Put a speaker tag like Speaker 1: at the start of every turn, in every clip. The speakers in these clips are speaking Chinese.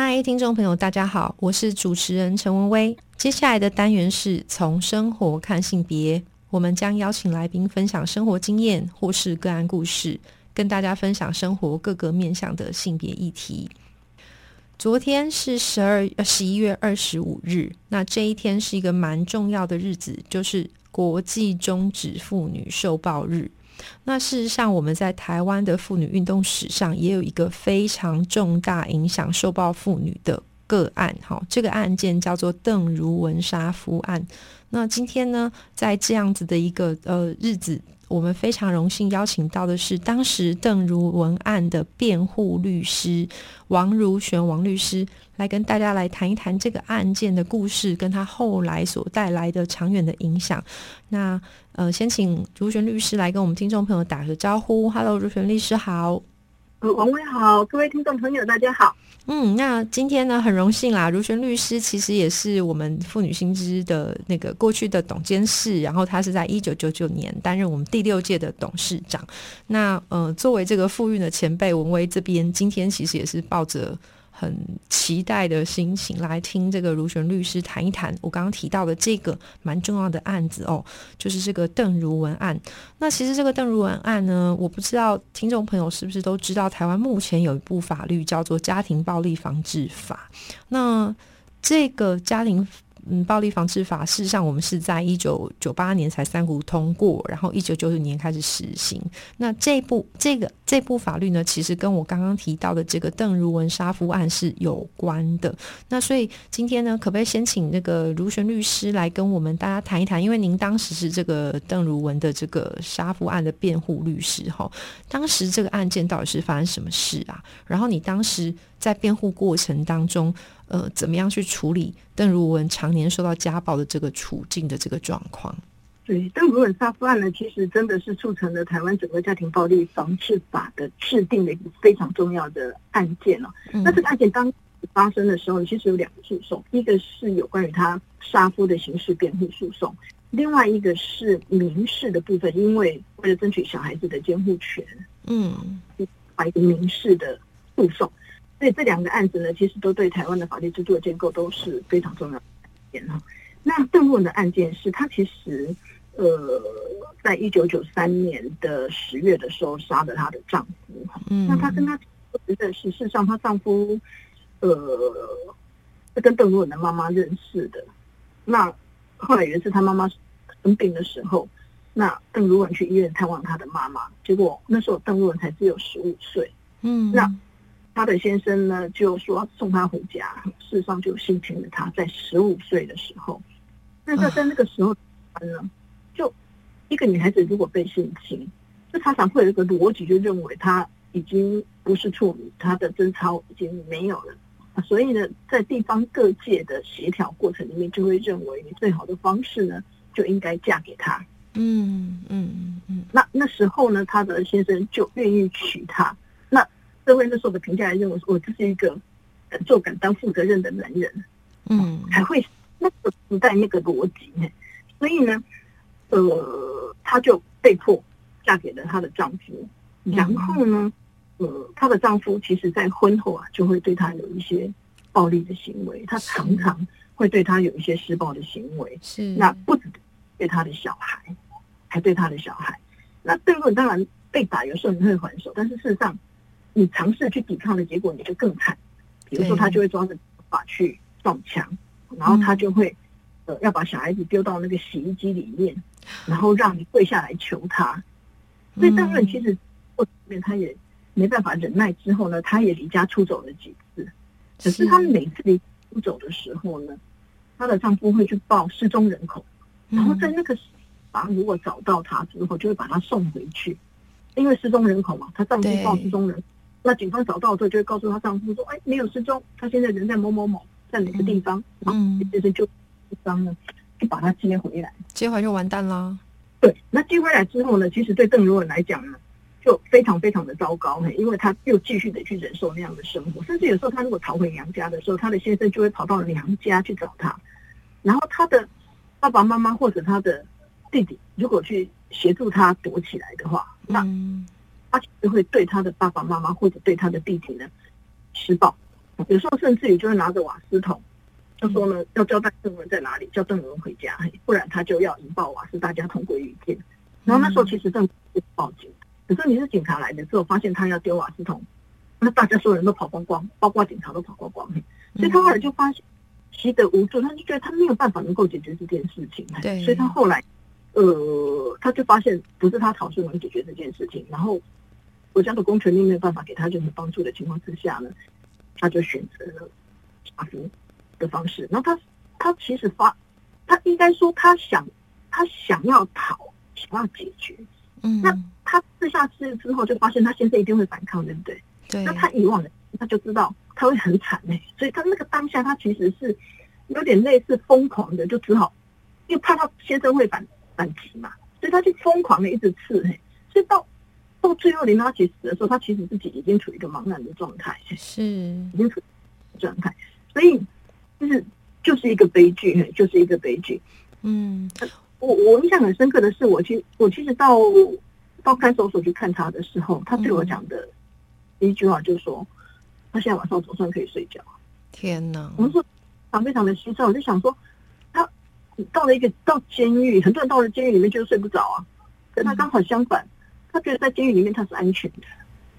Speaker 1: 嗨，听众朋友，大家好，我是主持人陈文威。接下来的单元是从生活看性别，我们将邀请来宾分享生活经验或是个案故事，跟大家分享生活各个面向的性别议题。昨天是十二呃十一月二十五日，那这一天是一个蛮重要的日子，就是国际终止妇女受暴日。那事实上，我们在台湾的妇女运动史上，也有一个非常重大影响受暴妇女的。个案，哈，这个案件叫做邓如文杀夫案。那今天呢，在这样子的一个呃日子，我们非常荣幸邀请到的是当时邓如文案的辩护律师王如璇王律师，来跟大家来谈一谈这个案件的故事，跟他后来所带来的长远的影响。那呃，先请如璇律师来跟我们听众朋友打个招呼。Hello，如璇律师好。
Speaker 2: 王威好，各位听众朋友大家好。
Speaker 1: 嗯，那今天呢，很荣幸啦，如璇律师其实也是我们妇女新知的那个过去的董监事，然后他是在一九九九年担任我们第六届的董事长。那呃，作为这个妇运的前辈，文威这边今天其实也是抱着。很期待的心情来听这个如璇律师谈一谈我刚刚提到的这个蛮重要的案子哦，就是这个邓如文案。那其实这个邓如文案呢，我不知道听众朋友是不是都知道，台湾目前有一部法律叫做《家庭暴力防治法》。那这个家庭嗯，暴力防治法事实上，我们是在一九九八年才三股通过，然后一九九九年开始实行。那这部这个这部法律呢，其实跟我刚刚提到的这个邓如文杀夫案是有关的。那所以今天呢，可不可以先请那个卢璇律师来跟我们大家谈一谈？因为您当时是这个邓如文的这个杀夫案的辩护律师哈，当时这个案件到底是发生什么事啊？然后你当时在辩护过程当中。呃，怎么样去处理邓如文常年受到家暴的这个处境的这个状况？
Speaker 2: 对，邓如文杀夫案呢，其实真的是促成了台湾整个家庭暴力防治法的制定的一个非常重要的案件哦。那这个案件当发生的时候，其实有两个诉讼，一个是有关于他杀夫的刑事辩护诉讼，另外一个是民事的部分，因为为了争取小孩子的监护权，嗯，把一个民事的诉讼。所以这两个案子呢，其实都对台湾的法律制度的建构都是非常重要的点哈。那邓如文的案件是，她其实呃，在一九九三年的十月的时候杀了她的丈夫哈。嗯。那她跟她认识，事实上她丈夫呃是跟邓如文的妈妈认识的。那后来有一次她妈妈生病的时候，那邓如文去医院探望她的妈妈，结果那时候邓如文才只有十五岁。嗯。那他的先生呢，就说送她回家，事实上就性侵了她，在十五岁的时候。那在在那个时候，呢，就一个女孩子如果被性侵，就常常会有一个逻辑，就认为她已经不是处女，她的贞操已经没有了。所以呢，在地方各界的协调过程里面，就会认为你最好的方式呢，就应该嫁给他。嗯嗯嗯。那那时候呢，他的先生就愿意娶她。社会那时候的评价认为，我就是一个敢做敢当、负责任的男人，嗯，还会那个时代那个逻辑，所以呢，呃，她就被迫嫁给了她的丈夫。然后呢，呃，她的丈夫其实在婚后啊，就会对她有一些暴力的行为，他常常会对她有一些施暴的行为。是，那不止对她的小孩，还对她的小孩。那邓论当然被打，有时候你会还手，但是事实上。你尝试去抵抗的结果，你就更惨。比如说，他就会抓着把去撞墙，然后他就会呃要把小孩子丢到那个洗衣机里面，然后让你跪下来求他。所以邓润其实后面他也没办法忍耐，之后呢，他也离家出走了几次。可是他每次离出走的时候呢，她的丈夫会去报失踪人口，然后在那个房如果找到他之后，就会把他送回去，因为失踪人口嘛，她丈夫报失踪人。那警方找到之后，就会告诉她丈夫说：“哎，没有失踪，他现在人在某某某，在哪个地方？”嗯，就是就，伤呢，就把他接回来。
Speaker 1: 接回来就完蛋啦。
Speaker 2: 对，那接回来之后呢，其实对邓如文来讲呢，就非常非常的糟糕，因为他又继续的去忍受那样的生活，甚至有时候他如果逃回娘家的时候，他的先生就会跑到娘家去找他，然后他的爸爸妈妈或者他的弟弟如果去协助他躲起来的话，那他其实会对他的爸爸妈妈或者对他的弟弟呢施暴，有时候甚至于就会拿着瓦斯桶。就说呢，要交代邓文在哪里，叫邓文回家，不然他就要引爆瓦斯，大家同归于尽。然后那时候其实政府报警，可是你是警察来的时候，发现他要丢瓦斯桶，那大家所有人都跑光光，包括警察都跑光光。所以他后来就发现习得无助，他就觉得他没有办法能够解决这件事情。
Speaker 1: 对，
Speaker 2: 所以他后来，呃，他就发现不是他逃税能解决这件事情，然后国家的公权力没有办法给他任何帮助的情况之下呢，他就选择了杀夫。的方式，然后他他其实发，他应该说他想他想要逃，想要解决，
Speaker 1: 嗯，
Speaker 2: 那他试下次之后就发现他先生一定会反抗，对不对？
Speaker 1: 对，
Speaker 2: 那他以往的他就知道他会很惨哎，所以他那个当下他其实是有点类似疯狂的，就只好因为怕他先生会反反击嘛，所以他就疯狂的一直刺嘿，所以到到最后林拉杰死的时候，他其实自己已经处于一个茫然的状态，
Speaker 1: 是
Speaker 2: 已经处状态，所以。就是就是一个悲剧，就是一个悲剧。
Speaker 1: 嗯，
Speaker 2: 我我印象很深刻的是，我其我其实到到看守所去看他的时候，他对我讲的第一句话就是说，他现在晚上总算可以睡觉。
Speaker 1: 天哪！
Speaker 2: 我们说常非常的心酸，我就想说，他到了一个到监狱，很多人到了监狱里面就是睡不着啊，可他刚好相反，他觉得在监狱里面他是安全的。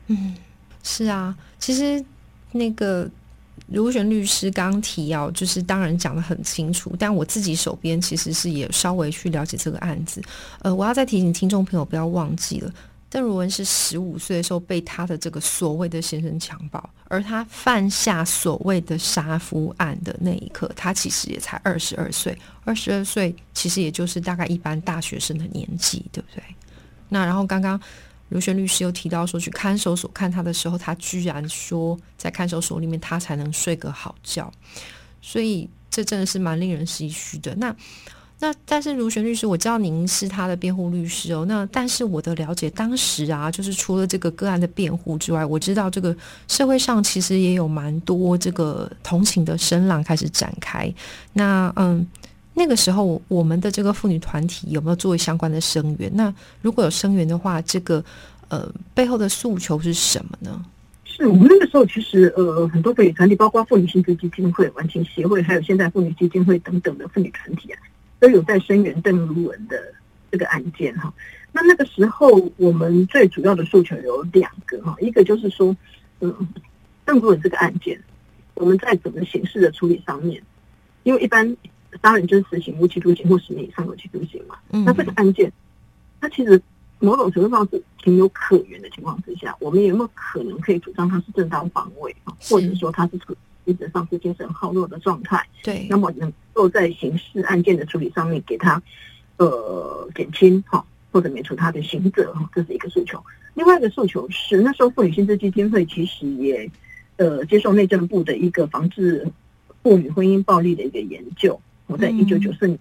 Speaker 1: 嗯，是啊，其实那个。如璇律师刚提要，就是当然讲的很清楚，但我自己手边其实是也稍微去了解这个案子。呃，我要再提醒听众朋友不要忘记了，邓如文是十五岁的时候被他的这个所谓的先生强暴，而他犯下所谓的杀夫案的那一刻，他其实也才二十二岁。二十二岁其实也就是大概一般大学生的年纪，对不对？那然后刚刚。如轩律师又提到说，去看守所看他的时候，他居然说在看守所里面他才能睡个好觉，所以这真的是蛮令人唏嘘的。那那但是卢璇律师，我知道您是他的辩护律师哦。那但是我的了解，当时啊，就是除了这个个案的辩护之外，我知道这个社会上其实也有蛮多这个同情的声浪开始展开。那嗯。那个时候，我们的这个妇女团体有没有作为相关的声援？那如果有声援的话，这个呃背后的诉求是什么呢？
Speaker 2: 是我们那个时候其实呃很多妇女团体，包括妇女薪资基金会、完情协会，还有现在妇女基金会等等的妇女团体啊，都有在声援邓如文的这个案件哈。那那个时候，我们最主要的诉求有两个哈，一个就是说，嗯，邓如文这个案件，我们在整个形式的处理上面，因为一般。杀人就是死刑、无期徒刑或十年以上有期徒刑嘛？那这个案件，它其实某种程度上是情有可原的情况之下，我们有没有可能可以主张他是正当防卫啊？或者说他是处精神上是精神耗弱的状态？
Speaker 1: 对，
Speaker 2: 那么能够在刑事案件的处理上面给他呃减轻哈，或者免除他的刑责哈，这是一个诉求。另外一个诉求是，那时候妇女薪资基金会其实也呃接受内政部的一个防治妇女婚姻暴力的一个研究。我在一九九四年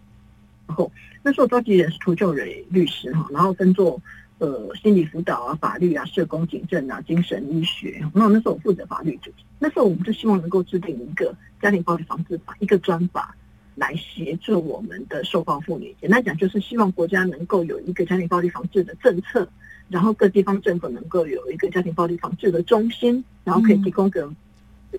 Speaker 2: 后，那时候召集人是涂救蕊律师哈，然后分做呃心理辅导啊、法律啊、社工、警政啊、精神医学。那那时候我负责法律组，那时候我们就希望能够制定一个家庭暴力防治法，一个专法来协助我们的受暴妇女。简单讲，就是希望国家能够有一个家庭暴力防治的政策，然后各地方政府能够有一个家庭暴力防治的中心，然后可以提供个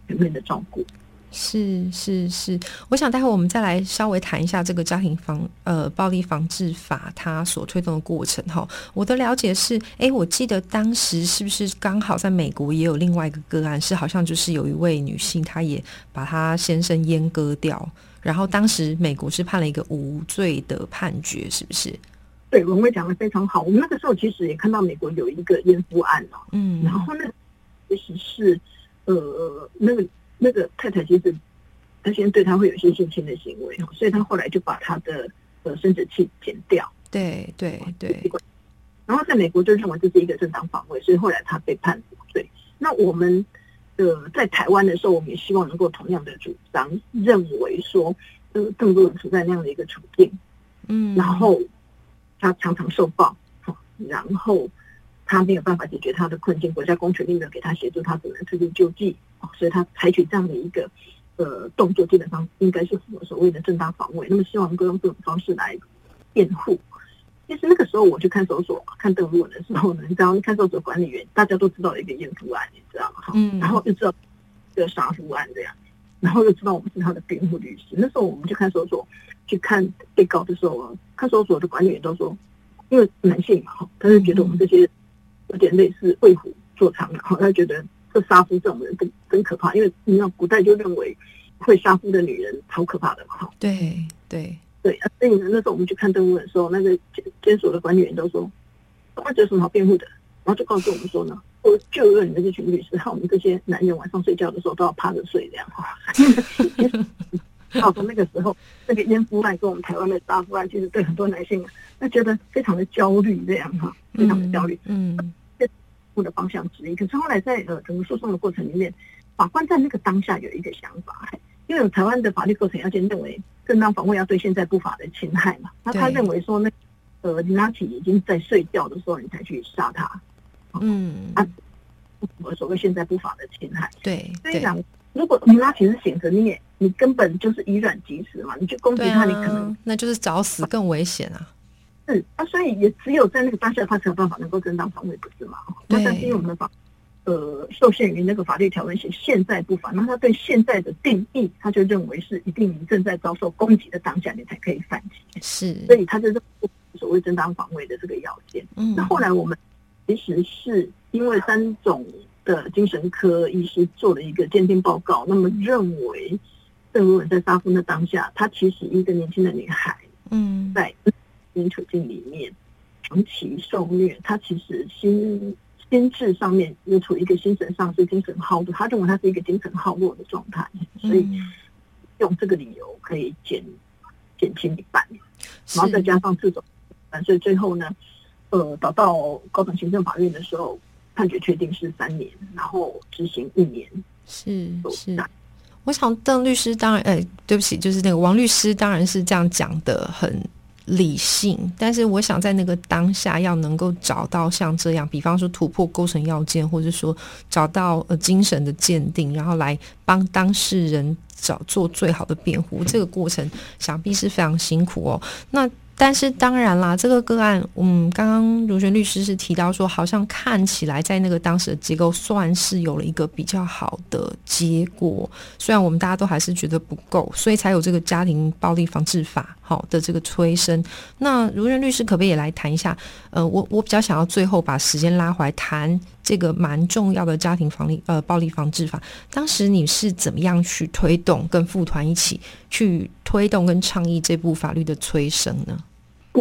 Speaker 2: 全面的照顾。
Speaker 1: 是是是，我想待会我们再来稍微谈一下这个家庭防呃暴力防治法它所推动的过程哈。我的了解是，哎，我记得当时是不是刚好在美国也有另外一个个案，是好像就是有一位女性，她也把她先生阉割掉，然后当时美国是判了一个无罪的判决，是不是？
Speaker 2: 对，文威讲的非常好。我们那个时候其实也看到美国有一个阉夫案哦，嗯，然后那其实是呃那个。那个太太其实，她先对他会有一些性侵的行为所以她后来就把他的呃生殖器剪掉。
Speaker 1: 对对对。
Speaker 2: 然后在美国就认为这是一个正当防卫，所以后来他被判无罪。那我们呃在台湾的时候，我们也希望能够同样的主张，认为说呃更多人处在那样的一个处境，嗯，然后他常常受报，然后他没有办法解决他的困境，国家公权力没有给他协助，他只能自力救济，所以他采取这样的一个呃动作，基本上应该是符合所谓的正当防卫。那么希望能够用这种方式来辩护。其实那个时候我去看守所看邓如文的时候呢，你知道看守所管理员大家都知道一个验夫案，你知道吗？嗯，然后就知道这个杀夫案这样。然后又知道我们是他的辩护律师。那时候我们去看守所去看被告的时候啊，看守所的管理员都说，因为男性嘛，哈，他就觉得我们这些有点类似为虎作伥的，哈，他觉得这杀夫这种人更更可怕，因为你知道古代就认为会杀夫的女人超可怕的嘛，哈。
Speaker 1: 对对
Speaker 2: 对，所以那时候我们去看动物的时候，那个监监所的管理员都说，他有什么好辩护的，然后就告诉我们说呢。我就有你们这群律师，害我们这些男人晚上睡觉的时候都要趴着睡这样哈。到从那个时候，那个烟夫案跟我们台湾的杀夫案，其实对很多男性，那觉得非常的焦虑这样哈，非常的焦虑。嗯，这的方向之一。可是后来在呃整个诉讼的过程里面，法官在那个当下有一个想法，因为台湾的法律构成要件认为正当防卫要对现在不法的侵害嘛，那他认为说那呃林拉奇已经在睡觉的时候，你才去杀他。嗯，啊，我所谓现在不法的侵害，
Speaker 1: 对，
Speaker 2: 所以讲如果你拉其实醒着，你也你根本就是以卵击石嘛，你去攻击他，你可能
Speaker 1: 那就是找死更危险啊。
Speaker 2: 是啊，所以也只有在那个当下，他才有办法能够正当防卫，不是吗？那但是因为我们的法呃受限于那个法律条文写现在不法，那他对现在的定义，他就认为是一定你正在遭受攻击的当下，你才可以反击。
Speaker 1: 是，
Speaker 2: 所以他就是所谓正当防卫的这个要件。嗯，那后来我们。其实是因为三种的精神科医师做了一个鉴定报告，那么认为邓如文在杀夫的当下，她其实一个年轻的女孩，嗯，在经处境里面长期受虐，她其实心心智上面又处于一个精神上是精神耗弱，他认为她是一个精神耗弱的状态，所以用这个理由可以减减轻一半，然后再加上这种，所以最后呢。呃，找到高等行政法院的时候，判决确定是三年，然后执行一年。
Speaker 1: 是是，我想邓律师当然，哎，对不起，就是那个王律师当然是这样讲的，很理性。但是我想在那个当下，要能够找到像这样，比方说突破构成要件，或者说找到呃精神的鉴定，然后来帮当事人找做最好的辩护，这个过程想必是非常辛苦哦。那。但是当然啦，这个个案，嗯，刚刚如璇律师是提到说，好像看起来在那个当时的结构算是有了一个比较好的结果，虽然我们大家都还是觉得不够，所以才有这个家庭暴力防治法好的这个催生。那如璇律师可不可以也来谈一下？呃，我我比较想要最后把时间拉回来谈这个蛮重要的家庭防力呃暴力防治法，当时你是怎么样去推动跟副团一起去推动跟倡议这部法律的催生呢？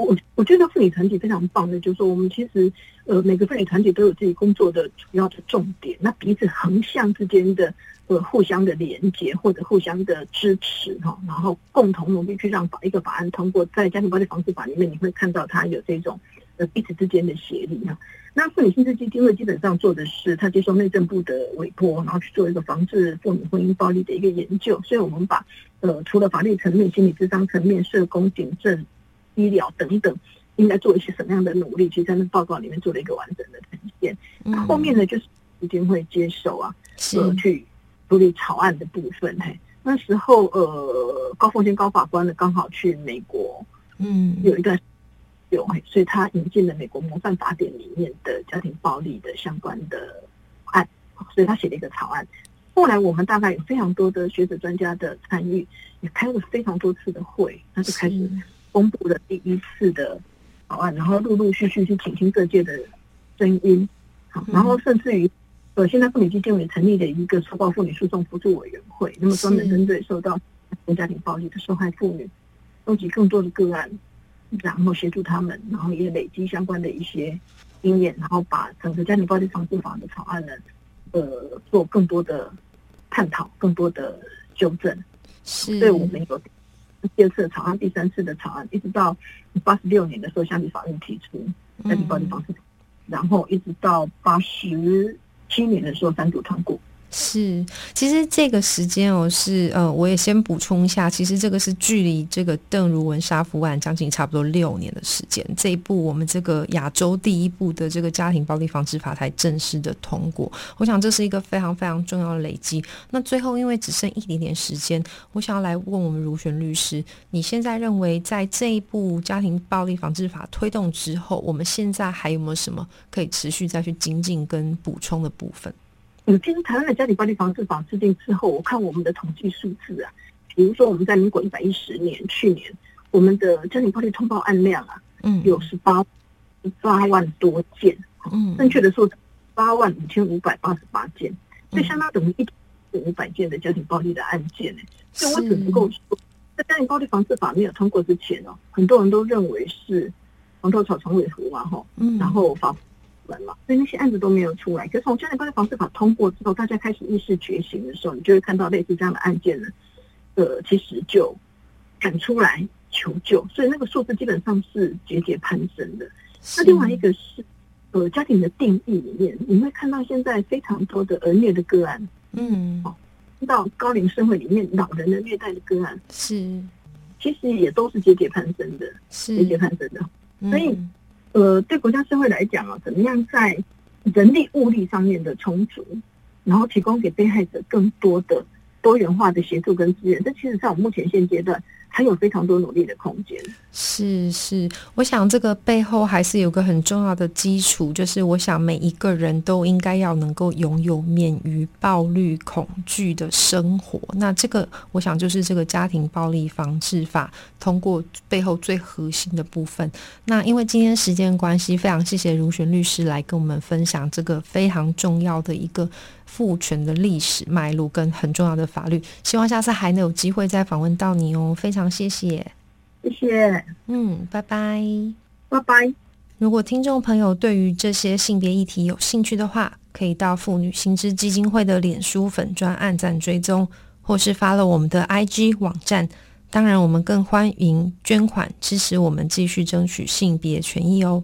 Speaker 2: 我我觉得妇女团体非常棒的，就是说我们其实呃每个妇女团体都有自己工作的主要的重点，那彼此横向之间的呃互相的连接或者互相的支持哈，然后共同努力去让法一个法案通过，在家庭暴力防治法里面你会看到它有这种呃彼此之间的协力哈。那妇女薪资基金会基本上做的是，他接受内政部的委托，然后去做一个防治妇女婚姻暴力的一个研究，所以我们把呃除了法律层面、心理智商层面、社工、警政。医疗等等，应该做一些什么样的努力？其实在那报告里面做了一个完整的呈现。那后面呢，就是一定会接受啊，呃，去处理草案的部分。嘿，那时候呃，高凤仙高法官呢，刚好去美国，嗯，有一段有，所以他引进了美国模范法典里面的家庭暴力的相关的案，所以他写了一个草案。后来我们大概有非常多的学者专家的参与，也开了非常多次的会，那就开始。公布了第一次的草案，然后陆陆续续去倾听各界的声音，好，然后甚至于呃，现在妇女基金会成立了一个受暴妇女诉讼辅助委员会，那么专门针对受到家庭暴力的受害妇女，收集更多的个案，然后协助他们，然后也累积相关的一些经验，然后把整个家庭暴力防治法的草案呢，呃，做更多的探讨，更多的纠正，
Speaker 1: 是，
Speaker 2: 对我们有。第二次的草案，第三次的草案，一直到八十六年的时候，向立法院提出相比暴力防治然后一直到八十七年的时候单独通过，
Speaker 1: 是，其实这个时间哦，是呃，我也先补充一下，其实这个是距离这个邓如文杀夫案将近差不多六年的时间，这一部我们这个亚洲第一部的这个家庭暴力防治法才正式的通过，我想这是一个非常非常重要的累积。那最后因为只剩一点点时间，我想要来问我们如璇律师，你现在认为在这一部家庭暴力防治法推动之后，我们现在还有没有什么可以持续再去精进跟补充的部分？
Speaker 2: 嗯，其实台湾的家庭暴力防治法制定之后，我看我们的统计数字啊，比如说我们在民国一百一十年，去年我们的家庭暴力通报案量啊，嗯，有十八八万多件，嗯，正确的数字八万五千五百八十八件，这相当等于一五百件的家庭暴力的案件呢。所以我只能够说，在家庭暴力防治法没有通过之前哦，很多人都认为是黄头草床尾和嘛，哈，嗯，然后法。嘛，所以那些案子都没有出来。可是从《家庭暴力防治法》通过之后，大家开始意识觉醒的时候，你就会看到类似这样的案件呢，呃，其实就敢出来求救。所以那个数字基本上是节节攀升的。那另外一个是，呃，家庭的定义里面，你会看到现在非常多的儿虐的个案，嗯，哦，到高龄社会里面老人的虐待的个案，
Speaker 1: 是，
Speaker 2: 其实也都是节节攀升的，
Speaker 1: 是
Speaker 2: 节节攀升的。所以。呃，对国家社会来讲啊，怎么样在人力物力上面的充足，然后提供给被害者更多的多元化的协助跟资源，这其实在我目前现阶段。还有非常多努力的空间。
Speaker 1: 是是，我想这个背后还是有个很重要的基础，就是我想每一个人都应该要能够拥有免于暴力恐惧的生活。那这个，我想就是这个家庭暴力防治法通过背后最核心的部分。那因为今天时间关系，非常谢谢如璇律师来跟我们分享这个非常重要的一个。父权的历史脉络跟很重要的法律，希望下次还能有机会再访问到你哦。非常谢谢，
Speaker 2: 谢谢，
Speaker 1: 嗯，拜拜，
Speaker 2: 拜拜。
Speaker 1: 如果听众朋友对于这些性别议题有兴趣的话，可以到妇女新知基金会的脸书粉专按赞追踪，或是发了我们的 IG 网站。当然，我们更欢迎捐款支持我们继续争取性别权益哦。